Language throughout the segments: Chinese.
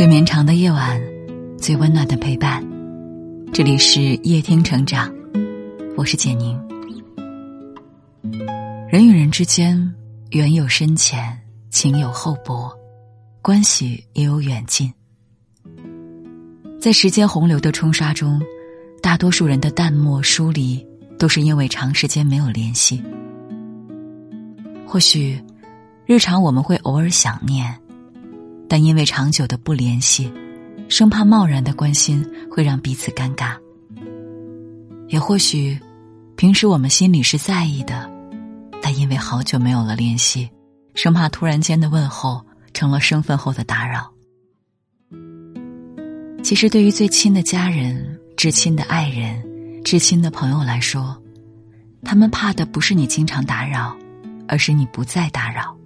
最绵长的夜晚，最温暖的陪伴。这里是夜听成长，我是简宁。人与人之间，缘有深浅，情有厚薄，关系也有远近。在时间洪流的冲刷中，大多数人的淡漠疏离，都是因为长时间没有联系。或许，日常我们会偶尔想念。但因为长久的不联系，生怕贸然的关心会让彼此尴尬。也或许，平时我们心里是在意的，但因为好久没有了联系，生怕突然间的问候成了身份后的打扰。其实，对于最亲的家人、至亲的爱人、至亲的朋友来说，他们怕的不是你经常打扰，而是你不再打扰。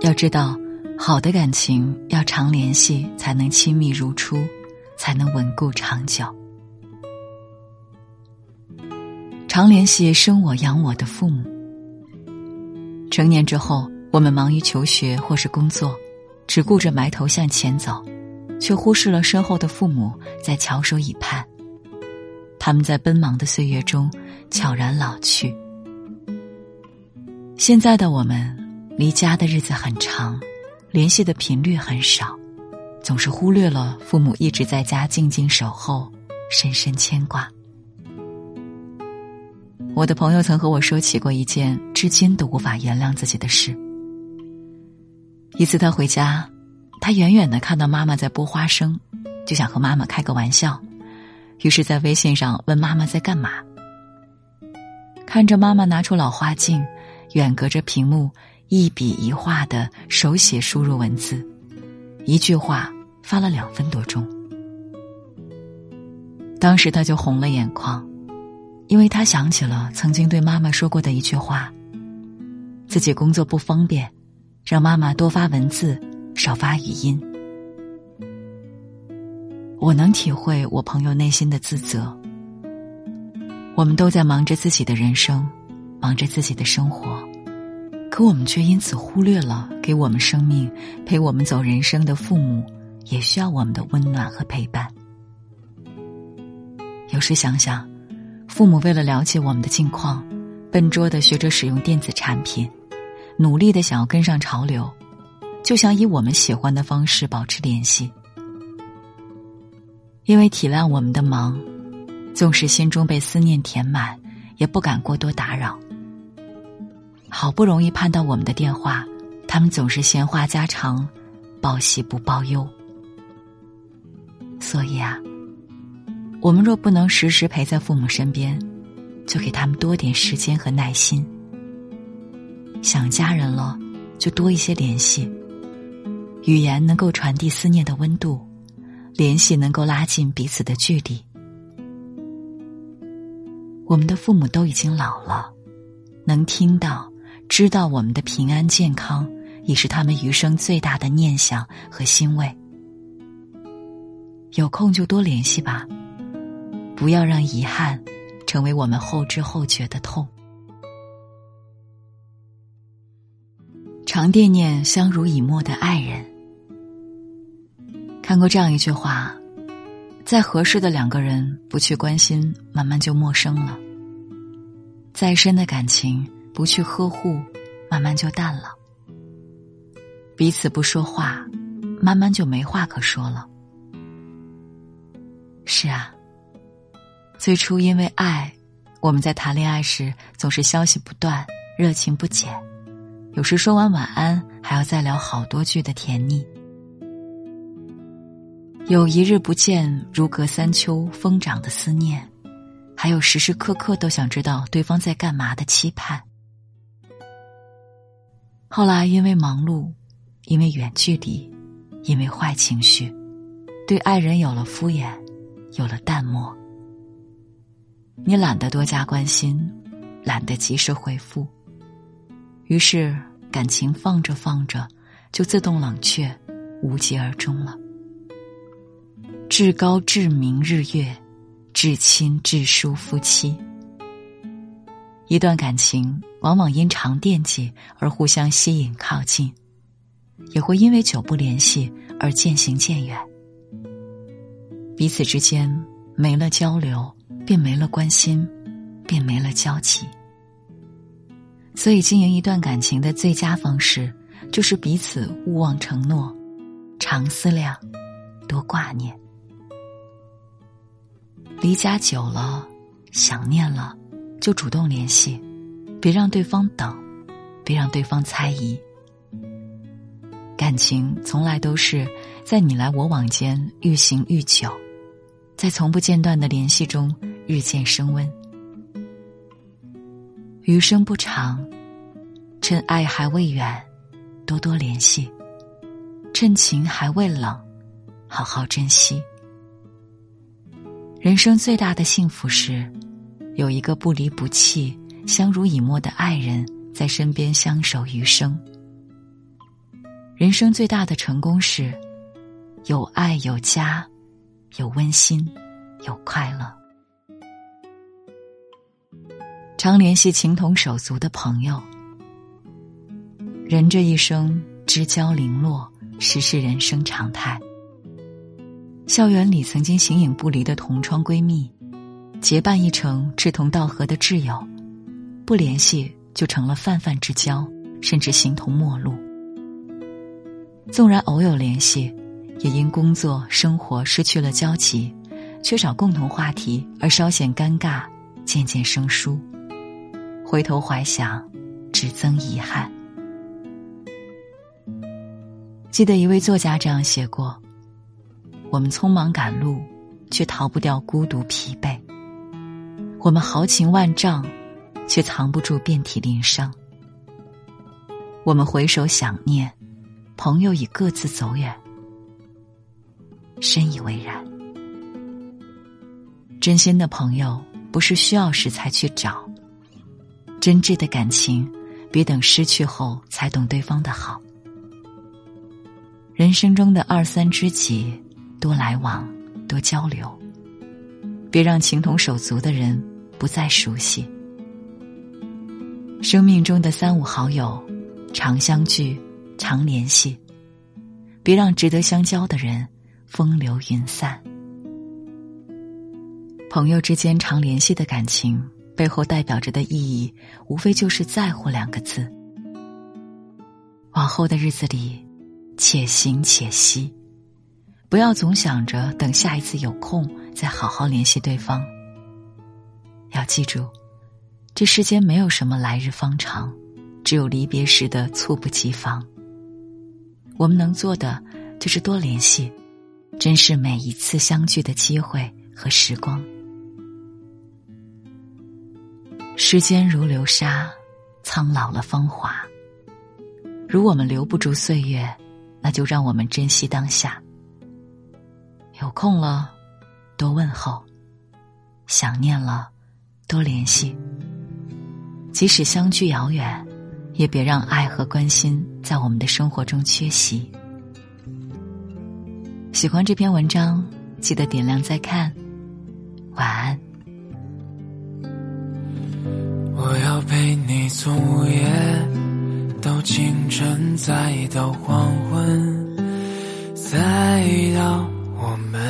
要知道。好的感情要常联系，才能亲密如初，才能稳固长久。常联系生我养我的父母。成年之后，我们忙于求学或是工作，只顾着埋头向前走，却忽视了身后的父母在翘首以盼。他们在奔忙的岁月中悄然老去。现在的我们，离家的日子很长。联系的频率很少，总是忽略了父母一直在家静静守候，深深牵挂。我的朋友曾和我说起过一件至今都无法原谅自己的事。一次他回家，他远远的看到妈妈在剥花生，就想和妈妈开个玩笑，于是，在微信上问妈妈在干嘛。看着妈妈拿出老花镜，远隔着屏幕。一笔一画的手写输入文字，一句话发了两分多钟。当时他就红了眼眶，因为他想起了曾经对妈妈说过的一句话：自己工作不方便，让妈妈多发文字，少发语音。我能体会我朋友内心的自责。我们都在忙着自己的人生，忙着自己的生活。可我们却因此忽略了给我们生命、陪我们走人生的父母，也需要我们的温暖和陪伴。有时想想，父母为了了解我们的近况，笨拙的学着使用电子产品，努力的想要跟上潮流，就想以我们喜欢的方式保持联系。因为体谅我们的忙，纵使心中被思念填满，也不敢过多打扰。好不容易盼到我们的电话，他们总是闲话家常，报喜不报忧。所以啊，我们若不能时时陪在父母身边，就给他们多点时间和耐心。想家人了，就多一些联系。语言能够传递思念的温度，联系能够拉近彼此的距离。我们的父母都已经老了，能听到。知道我们的平安健康，已是他们余生最大的念想和欣慰。有空就多联系吧，不要让遗憾成为我们后知后觉的痛。常惦念相濡以沫的爱人。看过这样一句话：再合适的两个人，不去关心，慢慢就陌生了；再深的感情。不去呵护，慢慢就淡了。彼此不说话，慢慢就没话可说了。是啊，最初因为爱，我们在谈恋爱时总是消息不断，热情不减，有时说完晚安还要再聊好多句的甜蜜。有一日不见如隔三秋疯长的思念，还有时时刻刻都想知道对方在干嘛的期盼。后来，因为忙碌，因为远距离，因为坏情绪，对爱人有了敷衍，有了淡漠。你懒得多加关心，懒得及时回复，于是感情放着放着，就自动冷却，无疾而终了。至高至明日月，至亲至疏夫妻。一段感情往往因常惦记而互相吸引靠近，也会因为久不联系而渐行渐远。彼此之间没了交流，便没了关心，便没了交集。所以，经营一段感情的最佳方式，就是彼此勿忘承诺，常思量，多挂念。离家久了，想念了，就主动联系，别让对方等，别让对方猜疑。感情从来都是在你来我往间愈行愈久，在从不间断的联系中日渐升温。余生不长，趁爱还未远，多多联系；趁情还未冷，好好珍惜。人生最大的幸福是，有一个不离不弃、相濡以沫的爱人在身边相守余生。人生最大的成功是，有爱有家，有温馨，有快乐。常联系情同手足的朋友，人这一生知交零落，实是人生常态。校园里曾经形影不离的同窗闺蜜，结伴一程志同道合的挚友，不联系就成了泛泛之交，甚至形同陌路。纵然偶有联系，也因工作生活失去了交集，缺少共同话题而稍显尴尬，渐渐生疏。回头怀想，只增遗憾。记得一位作家这样写过：“我们匆忙赶路，却逃不掉孤独疲惫；我们豪情万丈，却藏不住遍体鳞伤。我们回首想念。”朋友已各自走远，深以为然。真心的朋友不是需要时才去找，真挚的感情别等失去后才懂对方的好。人生中的二三知己，多来往，多交流，别让情同手足的人不再熟悉。生命中的三五好友，常相聚。常联系，别让值得相交的人风流云散。朋友之间常联系的感情，背后代表着的意义，无非就是在乎两个字。往后的日子里，且行且惜，不要总想着等下一次有空再好好联系对方。要记住，这世间没有什么来日方长，只有离别时的猝不及防。我们能做的就是多联系，珍视每一次相聚的机会和时光。时间如流沙，苍老了芳华。如我们留不住岁月，那就让我们珍惜当下。有空了，多问候；想念了，多联系。即使相距遥远。也别让爱和关心在我们的生活中缺席。喜欢这篇文章，记得点亮再看。晚安。我要陪你从午夜到清晨，再到黄昏，再到我们，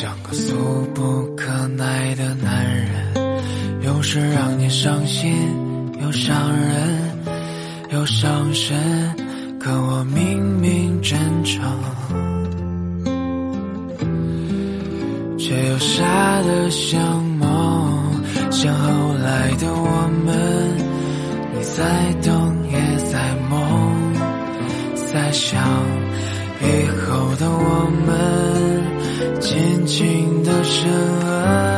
像个俗不可耐的男人。有时让你伤心，又伤人，又伤神，可我明明真诚，却又傻得像梦，像后来的我们，你在等也在梦，在想以后的我们，深爱。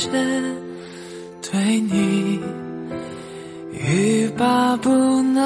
满身，对你欲罢不能。